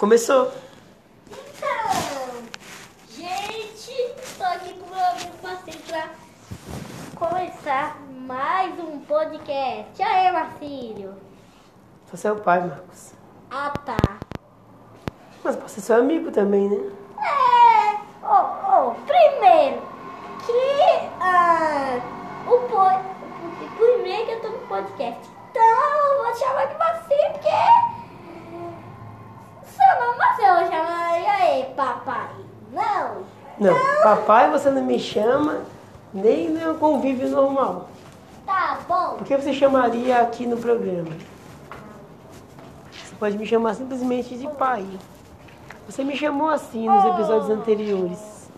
Começou. Então, gente, tô aqui com meu amigo Marcelo pra começar mais um podcast. Aí, Marcílio? Você é o pai, Marcos. Ah, tá. Mas pode ser seu amigo também, né? É, oh, oh, primeiro, que ah, o po- primeiro que eu tô no podcast. Então, eu vou te chamar de Marcílio, porque seu eu chamo, e aí, papai? Não. Não, papai você não me chama nem no convívio normal. Tá bom. Por que você chamaria aqui no programa? Você pode me chamar simplesmente de pai. Você me chamou assim nos episódios anteriores.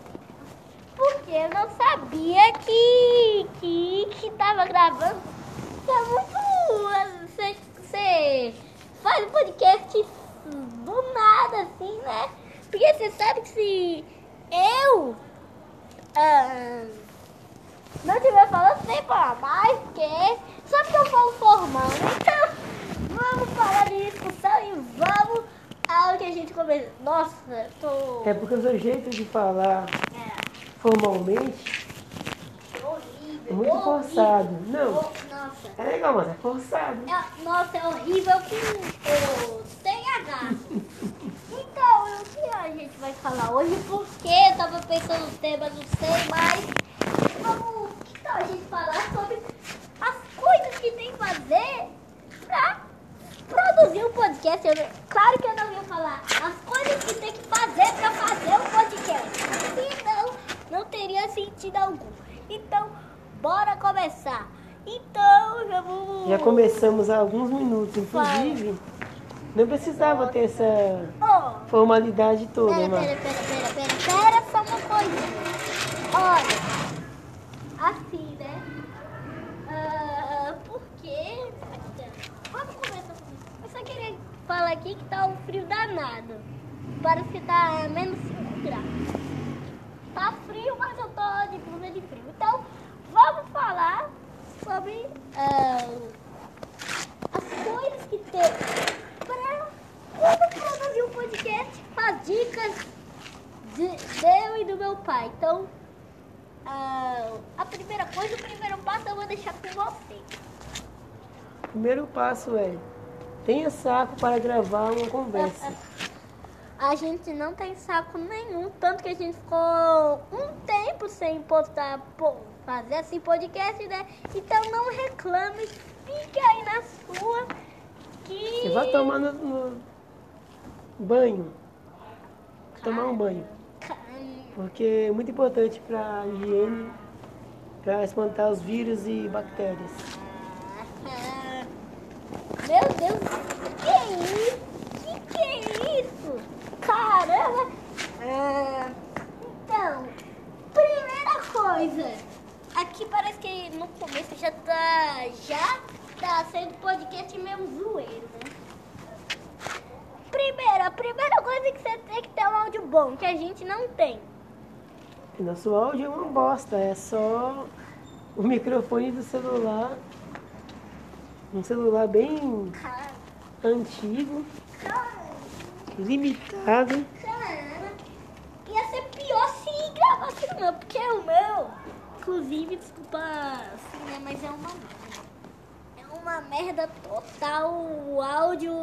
Porque eu não sabia que que, que tava gravando. Tá muito. Você, você faz podcast do nada, assim, né? Porque você sabe que se eu ah, não tiver falando, tem falar mais, porque só porque eu falo formal. Então, vamos parar de discussão e vamos ao que a gente começou. Nossa, eu tô. É porque o seu jeito de falar É. formalmente Horrível. é muito horrível. forçado. Não, Nossa. é legal, mas é forçado. É- nossa, é horrível com o TH. Então, o que a gente vai falar hoje? Porque eu tava pensando no tema, não sei, mas vamos. Que tal a gente falar sobre as coisas que tem que fazer pra produzir um podcast? Eu, claro que eu não ia falar as coisas que tem que fazer pra fazer um podcast. Senão, não teria sentido algum. Então, bora começar. Então, já vamos. Já começamos há alguns minutos, inclusive. Não precisava ter essa Oh, formalidade toda, pera, mas pera, pera, pera, pera, só uma coisinha. Olha, assim, né? Ah, porque. Vamos começar com isso. Eu falar aqui que tá um frio danado. Parece que tá menos 5 graus. Tá frio, mas eu tô de blusa de frio. Então, vamos falar sobre ah, as coisas que tem pra como produzir um podcast, as dicas de, de eu e do meu pai. Então, ah, a primeira coisa, o primeiro passo eu vou deixar com você. o primeiro passo é tenha saco para gravar uma conversa. A gente não tem saco nenhum, tanto que a gente ficou um tempo sem postar, fazer assim podcast, né? Então não reclame, fique aí na sua que... Você vai tomar no, no banho. Tomar um banho. Porque é muito importante para a higiene, para espantar os vírus e bactérias. Meu Deus, que é isso? Que que é isso? Caramba! Ah, então, primeira coisa. Aqui parece que no começo já tá. Já tá sendo podcast meio zoeiro, né? Primeiro, a primeira coisa que você tem que ter um áudio bom, que a gente não tem. E nosso áudio é uma bosta, é só o microfone do celular. Um celular bem antigo, limitado. Cara, ia ser pior se gravasse no meu, porque o meu, inclusive, desculpa assim, né, mas é uma. É uma merda total o áudio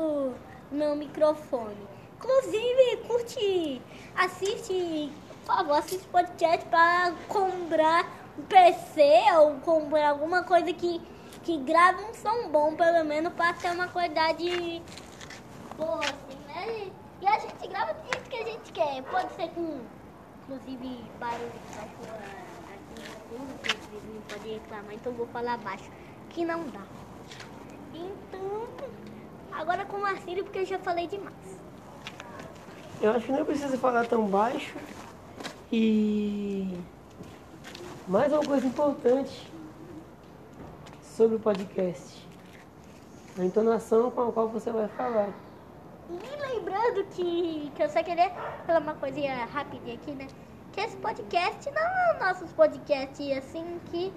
do meu microfone. Inclusive, curte, assiste, por favor, assiste podcast pra comprar um PC ou comprar alguma coisa que, que grave um som bom, pelo menos, pra ter uma qualidade boa, assim, né? E a gente grava do jeito que a gente quer. Pode ser com, inclusive, barulho de cachorro aqui no fundo, que o vizinho pode reclamar, então vou falar baixo, que não dá. Então, agora com o Marcílio, porque eu já falei demais. Eu acho que não precisa falar tão baixo. E mais uma coisa importante sobre o podcast. A entonação com a qual você vai falar. E lembrando que, que eu só queria falar uma coisinha rapidinha aqui, né? Que esse podcast não é nossos podcasts assim que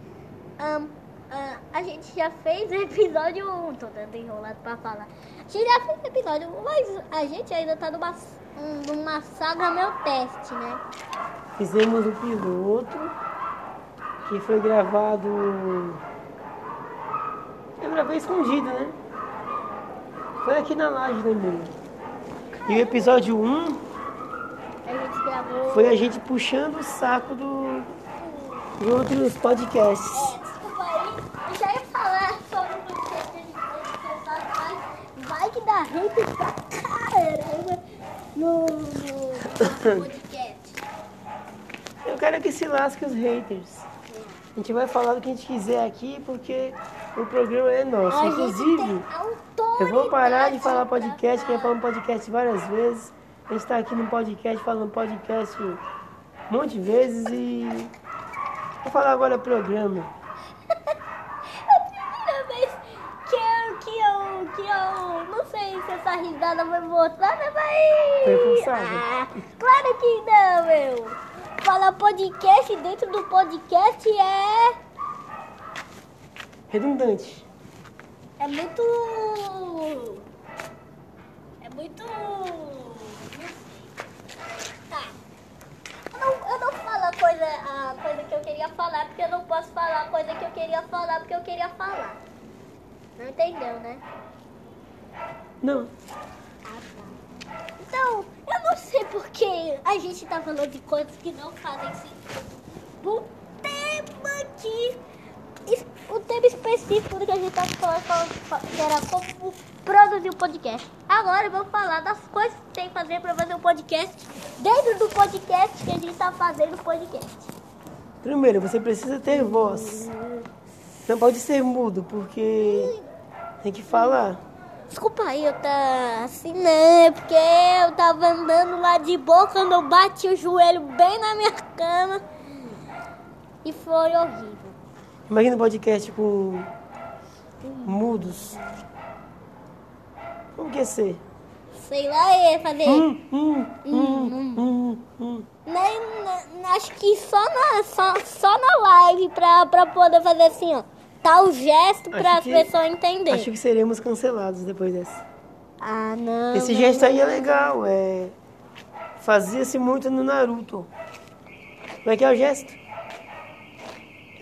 ahn, ah, a gente já fez episódio 1, tô dando enrolado pra falar. A gente já fez episódio 1, mas a gente ainda tá numa, numa saga meu teste, né? Fizemos o piloto, que foi gravado. Eu gravei escondido, né? Foi aqui na laje, né, mesmo? E o episódio 1 A gente gravou. foi a gente puxando o saco do, de outros podcasts. É, desculpa aí, eu já ia falar sobre o podcast mas vai que dá hate pra caramba no, no podcast. Eu quero que se lasque os haters. A gente vai falar do que a gente quiser aqui porque o programa é nosso. A Inclusive, tem eu vou parar de falar pra podcast, que eu falo podcast várias vezes. A gente tá aqui no podcast falando podcast um monte de vezes e. Vou falar agora programa. É a primeira vez que eu, que eu, que eu, não sei se essa risada foi forçada, mas... Foi forçada? Ah, claro que não, meu. Falar podcast dentro do podcast é, Redundante. é muito... É muito... Tá. Eu não, eu não falo a coisa, a coisa que eu queria falar, porque eu não posso falar a coisa que eu queria falar, porque eu queria falar. Não entendeu, né? Não. Ah, tá. Então, eu não sei porque a gente tá falando de coisas que não fazem sentido. O tema aqui, es- o tema específico do que a gente tá falando, que era como produzir um podcast. Agora eu vou falar das coisas que tem que fazer pra fazer um podcast dentro do podcast que a gente tá fazendo o podcast. Primeiro, você precisa ter voz. Não pode ser mudo, porque tem que falar. Desculpa aí, eu tá assim, né? Porque eu tava andando lá de boa quando eu bati o joelho bem na minha cama. E foi horrível. Imagina um podcast com mudos. Como que ia ser? Sei lá, eu ia fazer. Hum, hum, hum, hum, hum. Nem, acho que só na, só, só na live pra, pra poder fazer assim, ó. Tal gesto pra as pessoas entenderem. Acho que seremos cancelados depois dessa. Ah, não. Esse gesto aí é legal, é. Fazia-se muito no Naruto. Como é que é o gesto?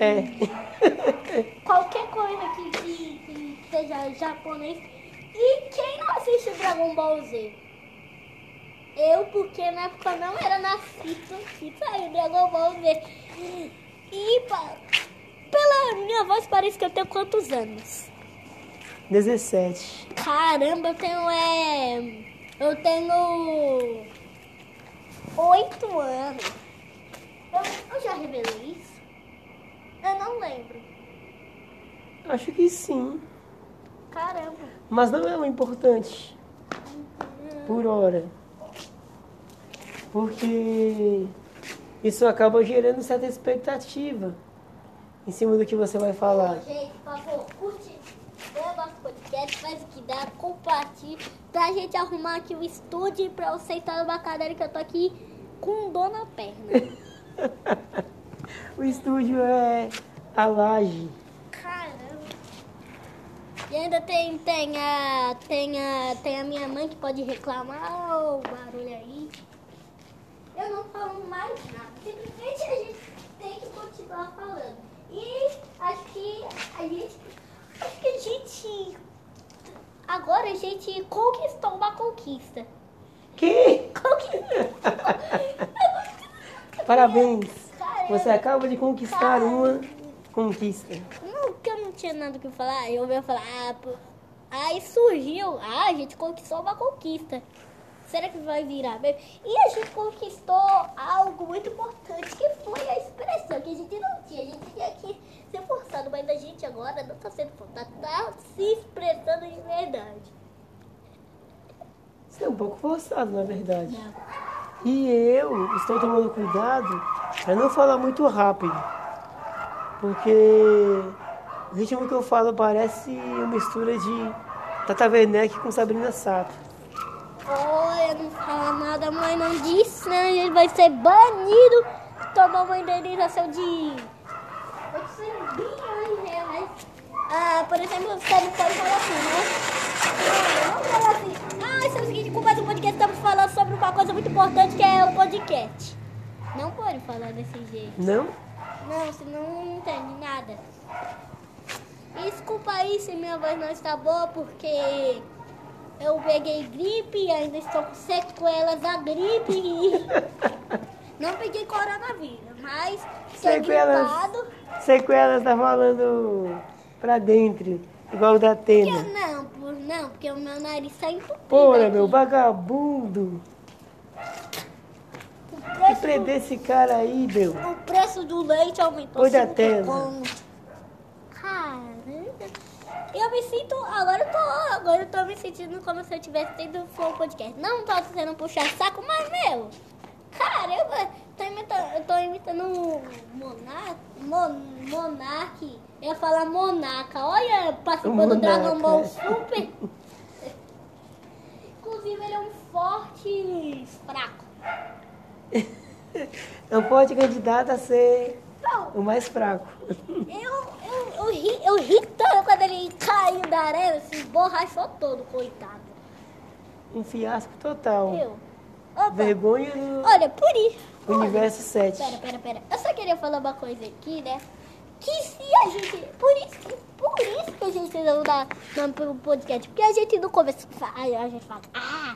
É. Qualquer coisa que, que, que seja japonês. E quem não assiste Dragon Ball Z? Eu, porque na época não era nascido que saiu Dragon Ball Z. E pela minha voz parece que eu tenho quantos anos? 17. Caramba, eu tenho é. Eu tenho. Oito anos. Eu, eu já revelei isso? Eu não lembro. Acho que sim. Caramba. Mas não é o importante. Por hora. Porque isso acaba gerando certa expectativa em cima do que você vai falar. Gente, por favor, curte o nosso podcast, faz o que dá, compartilha pra gente arrumar aqui o estúdio pra eu sentar numa cadeira que eu tô aqui com dor na perna. O estúdio é a laje. Caramba. E ainda tem, tem, a, tem, a, tem a minha mãe que pode reclamar o barulho aí. Eu não falo mais nada. Simplesmente a gente tem que continuar falando. E acho que a gente. Acho que a gente. Agora a gente conquistou uma conquista. Que? Conquistou. Parabéns. Você acaba de conquistar uma conquista. Não, que eu não tinha nada o que falar. Eu ia falar, ah, pô. Aí surgiu, ah, a gente conquistou uma conquista. Será que vai virar mesmo? E a gente conquistou algo muito importante, que foi a expressão, que a gente não tinha. A gente tinha que ser forçado, mas a gente agora não tá sendo forçado, tá se expressando de verdade. Isso é um pouco forçado, na verdade. E eu estou tomando cuidado para não falar muito rápido. Porque o ritmo que eu falo parece uma mistura de Tata Werneck com Sabrina Sato. Olha, não fala nada, mãe não disse, né? Ele vai ser banido, tomar uma indenização de 800 bilhões de reais. Ah, por exemplo, você não pode falar assim, né? Ah, Vamos falar assim. Ah, isso é o seguinte, mais um podcast, estamos falando sobre uma coisa muito importante que é o podcast. Não pode falar desse jeito. Não? Não, você não entende nada. Desculpa aí se minha voz não está boa, porque eu peguei gripe e ainda estou com sequelas da gripe. não peguei coronavírus, mas Sequelas. gripado. Sequelas tá falando pra dentro, igual o da Porque, tenda. não, por, não, porque o meu nariz está entupido. Porra, meu vagabundo. Que prender esse cara aí, meu. o preço do leite aumentou. Oi da conto. Caramba. Eu me sinto. Agora eu tô. Agora eu tô me sentindo como se eu tivesse tendo flow podcast. Não tô sendo puxar saco, mas meu. Caramba, tô imitando, eu tô imitando o Monark. Mon, Monark. Eu ia falar Monaca. Olha, participou do Dragon Ball. Super. Inclusive, ele é um forte fraco. É um forte candidato a ser Não, o mais fraco. Eu, eu, eu, ri, eu ri tanto quando ele caiu da arena, se esborrachou todo, coitado. Um fiasco total. Eu. Opa, Vergonha no olha, por isso. olha, universo 7. Pera, pera, pera. Eu só queria falar uma coisa aqui, né? Que se a gente. Por isso, que- por isso que a gente não dá nome pro podcast. Porque a gente no começo fa- a gente fala, ah,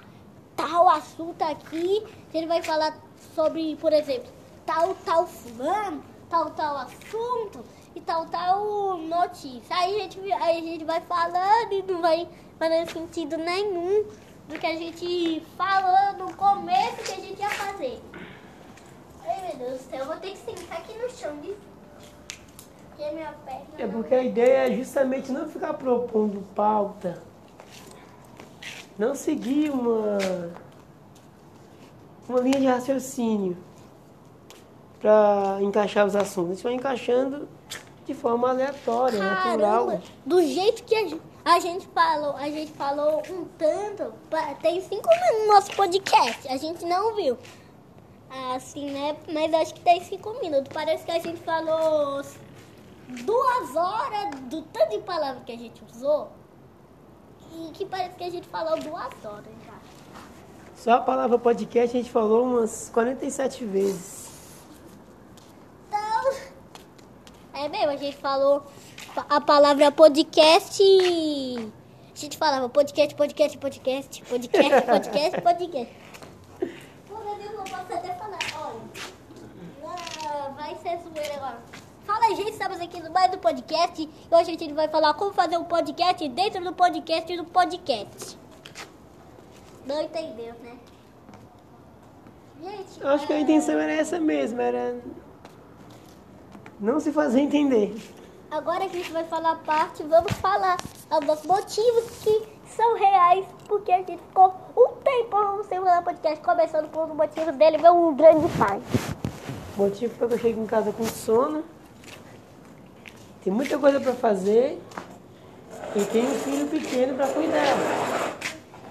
tal assunto aqui, a gente vai falar sobre, por exemplo, tal, tal fulano, tal, tal assunto e tal, tal notícia. Aí a gente, aí a gente vai falando e não vai fazendo sentido nenhum do que a gente falou no começo que a gente ia fazer. Ai meu Deus do céu, eu vou ter que sentar aqui no chão de. Porque minha perna. É porque a ideia é justamente não ficar propondo pauta. Não seguir uma, uma linha de raciocínio para encaixar os assuntos. A gente vai encaixando de forma aleatória, Caramba, natural. do jeito que a gente, a gente falou, a gente falou um tanto, tem cinco minutos no nosso podcast, a gente não viu. Assim, né? Mas acho que tem cinco minutos. Parece que a gente falou duas horas do tanto de palavras que a gente usou. E que parece que a gente falou duas horas já. Só a palavra podcast a gente falou umas 47 vezes. Então, é mesmo, a gente falou a palavra podcast. A gente falava podcast, podcast, podcast, podcast, podcast, podcast. Por exemplo, eu posso até falar, olha, vai ser zoeira agora. Fala aí, gente, estamos aqui no mais do podcast e hoje a gente vai falar como fazer um podcast dentro do podcast do podcast. Não entendeu, né? Gente, Eu acho que a intenção era essa mesmo, era não se fazer entender. Agora a gente vai falar a parte, vamos falar dos motivos que são reais, porque a gente ficou um tempo sem falar podcast, começando por um motivo dele, meu um grande pai. Motivo foi que eu chego em casa com sono, tem muita coisa para fazer e tem um filho pequeno para cuidar.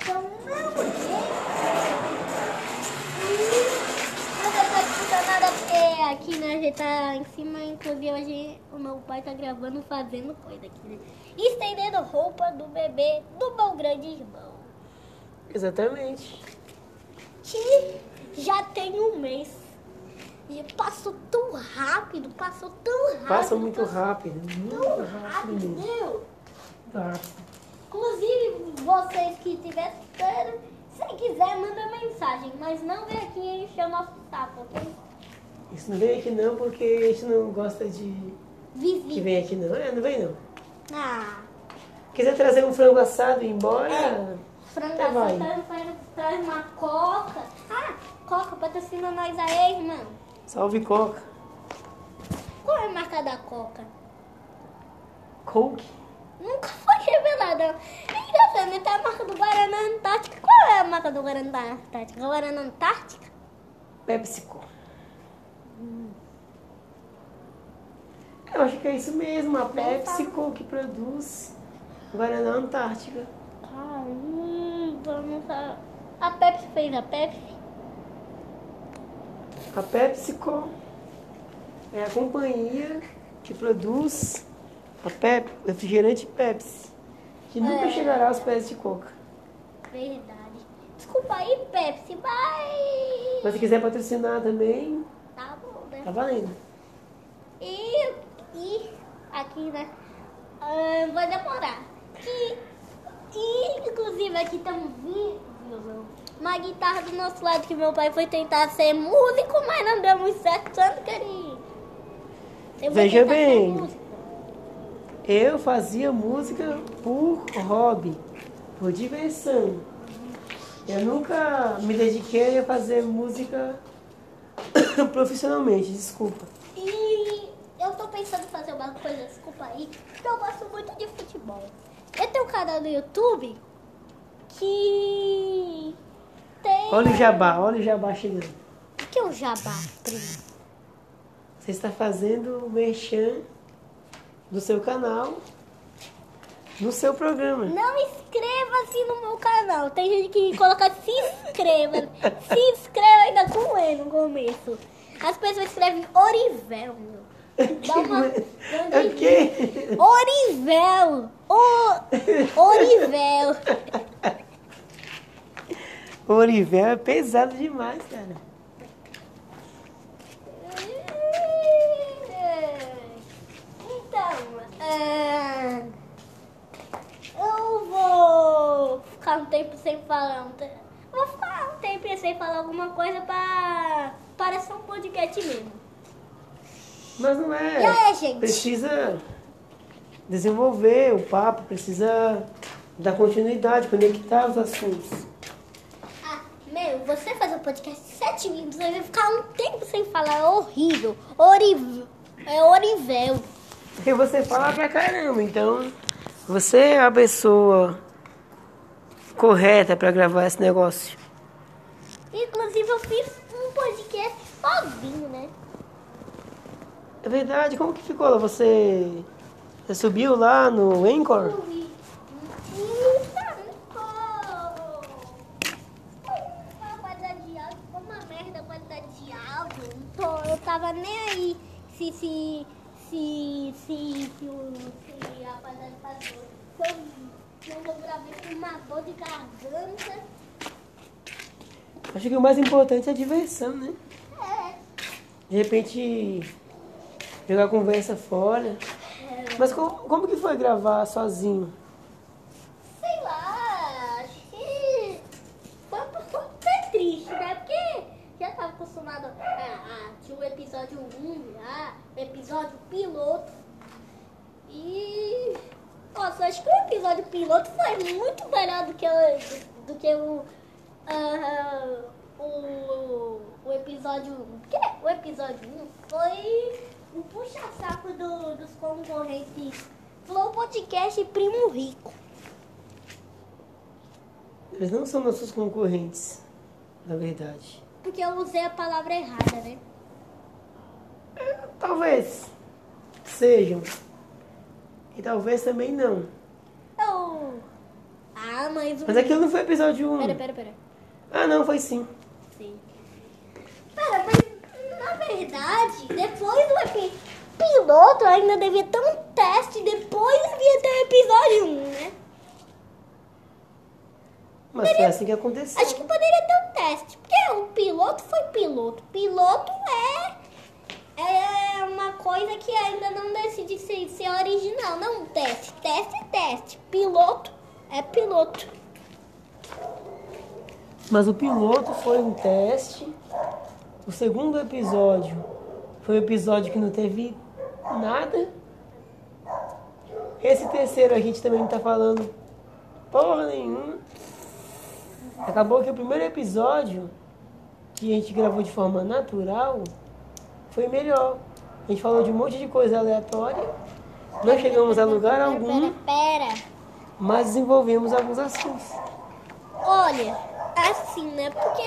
Então, aqui, né, a gente tá em cima, inclusive gente, o meu pai tá gravando, fazendo coisa aqui, né? Estendendo roupa do bebê do meu grande irmão. Exatamente. que já tem um mês. E passou tão rápido, passou tão rápido. Passa muito passou rápido, muito Tão rápido meu. Rápido. Inclusive, vocês que estiverem escutando, se quiser, manda mensagem. Mas não vem aqui encher o nosso saco, ok? Isso não vem aqui não porque a gente não gosta de que Visita. vem aqui não. É, não vem não. Ah, Quiser trazer um frango assado e ir embora, É. frango vai. assado, traz, traz uma coca. Ah, coca, patrocina nós aí, irmão. Salve coca. Qual é a marca da coca? Coke. Nunca foi revelada. É engraçado? Tem a marca do Guaraná Antártica. Qual é a marca do Guaraná Antártica? Guaraná Antártica? PepsiCo. Eu acho que é isso mesmo, a PepsiCo que produz Guaraná Antártica. Caramba, não sabe. A Pepsi fez a Pepsi? A PepsiCo é a companhia que produz A Pep, refrigerante Pepsi. Que nunca É. chegará aos pés de coca. Verdade. Desculpa aí, Pepsi, mas. Mas se quiser patrocinar também, Tá bom, né? tá valendo. E, e aqui, né? ah, vai demorar. E, e inclusive aqui estamos vendo uma guitarra do nosso lado que meu pai foi tentar ser músico, mas não deu muito certo, tanto que ele. Veja bem. Eu fazia música por hobby, por diversão. Eu nunca me dediquei a fazer música profissionalmente, desculpa. E eu tô pensando em fazer uma coisa, desculpa aí, porque eu gosto muito de futebol. Eu tenho um canal no YouTube que tem. Olha o jabá, olha o jabá chegando. O que é o jabá, primo? Você está fazendo o merchan do seu canal no seu programa. Não inscreva-se no meu canal. Tem gente que coloca se inscreva. se inscreva ainda com E no começo. As pessoas escrevem Orivel. meu. Dá uma. É o quê? Orivel! O... Orivel! O Orivel é pesado demais, cara. Então, é, eu vou ficar um tempo sem falar. Um. Vou ficar um tempo sem falar alguma coisa pra parecer um podcast mesmo. Mas não é. E aí, gente? Precisa desenvolver o papo, precisa dar continuidade, conectar os assuntos. Você fazer um podcast de 7 minutos, aí vai ficar um tempo sem falar, é horrível. Orivel. É Orivel. Porque você fala pra caramba, então você é a pessoa correta pra gravar esse negócio. Inclusive, eu fiz um podcast sozinho, né? É verdade, como que ficou? Você, você subiu lá no Anchor? Eu vi. Eita, ficou. A qualidade de áudio ficou uma merda a qualidade de áudio. Então, eu tava nem aí se se se se, se, o- se a tá boa. Se eu, se eu gravei com uma dor de garganta. Acho que o mais importante é a diversão, né? É. De repente jogar conversa fora. Mas como, como que foi gravar sozinho? Sei lá, acho que foi um pouco até triste, né? Porque já tava acostumado a, a tinha o episódio 1 já, o episódio piloto. E nossa, acho que o episódio piloto foi muito melhor do que o, do que o, ah, o, o episódio. O quê? O episódio 1 foi o puxa-saco do- dos concorrentes Flow Podcast e Primo Rico. Eles não são nossos concorrentes, na verdade. Porque eu usei a palavra errada, né? Talvez sejam. E talvez também não. Eu. Ah, mas o. Mas aquilo não foi episódio 1. Pera, pera, pera. Ah, não, foi sim. Sim. Pera, mas na verdade, depois do epi... piloto ainda devia ter um teste, depois devia ter o episódio 1, né? Mas foi assim que aconteceu. Acho que poderia ter um teste. Porque o piloto foi piloto. Piloto é. É coisa que ainda não decide se, se é original. Não teste. Teste é teste. Piloto é piloto. Mas o piloto foi um teste. O segundo episódio foi um episódio que não teve nada. Esse terceiro a gente também não tá falando porra nenhuma. Acabou que o primeiro episódio que a gente gravou de forma natural foi melhor. A gente falou de um monte de coisa aleatória. Não chegamos a lugar algum, pera, pera. mas desenvolvemos alguns assuntos. Olha, assim, né? Porque.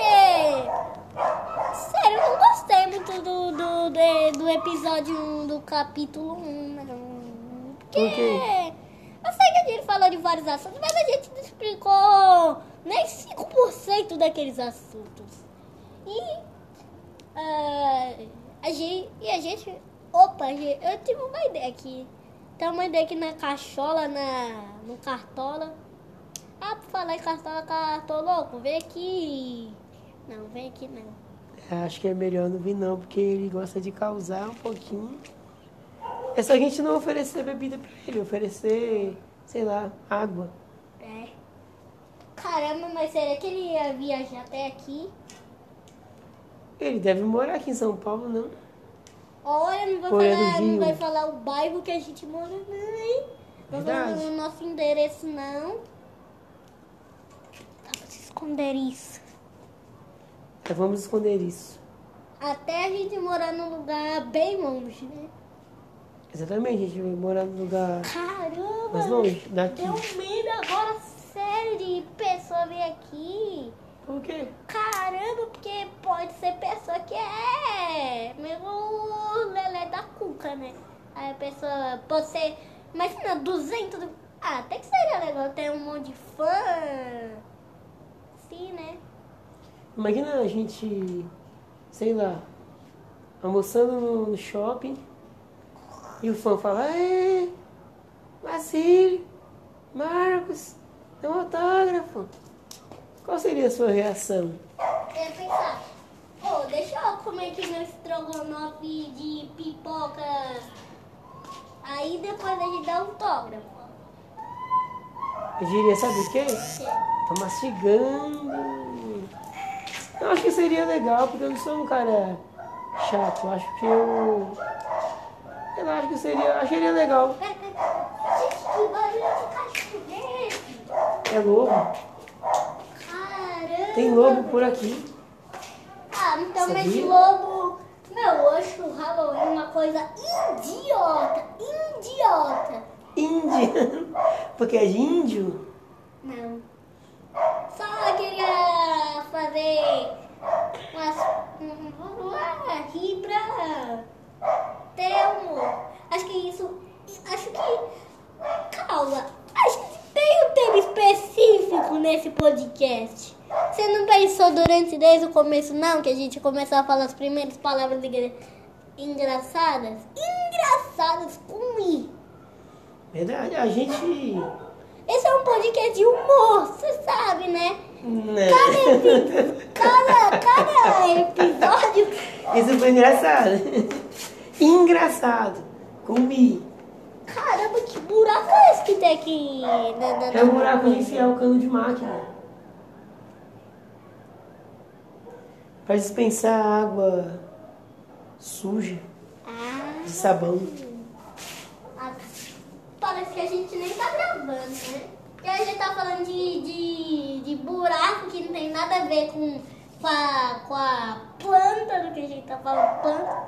Sério, eu não gostei muito do, do, do, do episódio 1, do capítulo 1, não. Porque. Por quê? Eu sei que a gente falou de vários assuntos, mas a gente não explicou nem 5% daqueles assuntos. E. ah, a gente. E a gente. Opa, eu tive uma ideia aqui. Tamanho daqui na cachola, na, no cartola. Ah, por falar em cartola, cartoloco, vem aqui. Não, vem aqui não. É, Acho que é melhor não vir não, porque ele gosta de causar um pouquinho. É só a gente não oferecer bebida pra ele, oferecer, sei lá, água. É. Caramba, mas será que ele ia viajar até aqui? Ele deve morar aqui em São Paulo, não? Olha, não vai, falar, não vai falar o bairro que a gente mora, não, hein? Não vai falar o nosso endereço, não. Dá pra se esconder isso. Então vamos esconder isso. Até a gente morar num lugar bem longe, né? Exatamente, a gente vai morar num lugar Caramba! mais longe, daqui. Deu medo agora, sério, de pessoa vir aqui. Por quê? Caramba, porque pode ser pessoa que é meio lelé da cuca, né? Aí a pessoa pode ser, imagina, 200... do- Ah, até que seria legal ter um monte de fã. Sim, né? Imagina a gente, sei lá, almoçando no, shopping e o fã fala, é, Marcílio, Marcos, dá um autógrafo. Qual seria a sua reação? Eu ia pensar, pô, deixa eu comer aqui meu estrogonofe de pipoca. Aí depois a gente dá um autógrafo. Eu diria, sabe o quê? Tô mastigando. Eu acho que seria legal, porque eu não sou um cara chato. Eu acho que eu. Eu acho que seria. Acharia legal. Gente, que barulho de cachorro é esse? É! Tem lobo por aqui. Ah, então Sabia? esse lobo. Meu, eu acho o Halloween uma coisa idiota. Idiota. Índia. Porque é de índio? Não. Só queria fazer umas. um- Ah, rir pra ter humor. Acho que isso. Acho que. Calma. Acho que tem um tema específico nesse podcast. Você não pensou durante desde o começo, não? Que a gente começou a falar as primeiras palavras engra- engraçadas? Engraçadas com I. Verdade. A gente. Esse é um podcast de humor, você sabe, né? Né? Cada, epi- cada, cada episódio. Isso foi engraçado. Engraçado. Com mi. Caramba, que buraco é esse que tem aqui? Na, na, É um buraco de enfiar o cano de máquina. Pra dispensar água suja Ah, de sabão. ah, parece que a gente nem tá gravando, né? Porque a gente tá falando de, de, de buraco que não tem nada a ver com, com, a, com a planta do que a gente tá falando. Planta.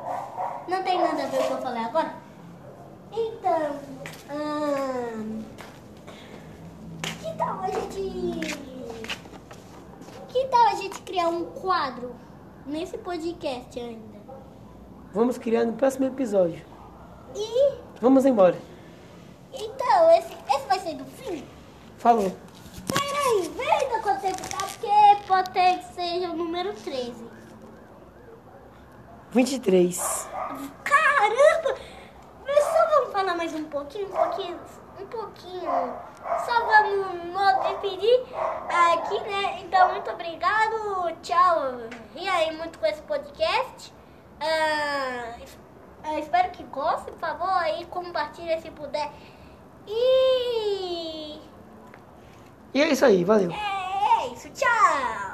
Não tem nada a ver com o que eu falei agora. Então, ahn, que tal a gente. Que tal a gente criar um quadro nesse podcast ainda? Vamos criar no próximo episódio. E Vamos embora. então, esse, esse vai ser do fim? Falou. Peraí, vê ainda quanto tempo tá, porque pode ter que seja o número 13. 23. Caramba! Mas só vamos falar mais um pouquinho, um pouquinho, um pouquinho. Só vamos nos despedir aqui, né? Então, muito obrigado, tchau. E aí, muito com esse podcast. Ah, espero que gostem, por favor, aí compartilha se puder. E E é isso aí, valeu. é, é isso, tchau!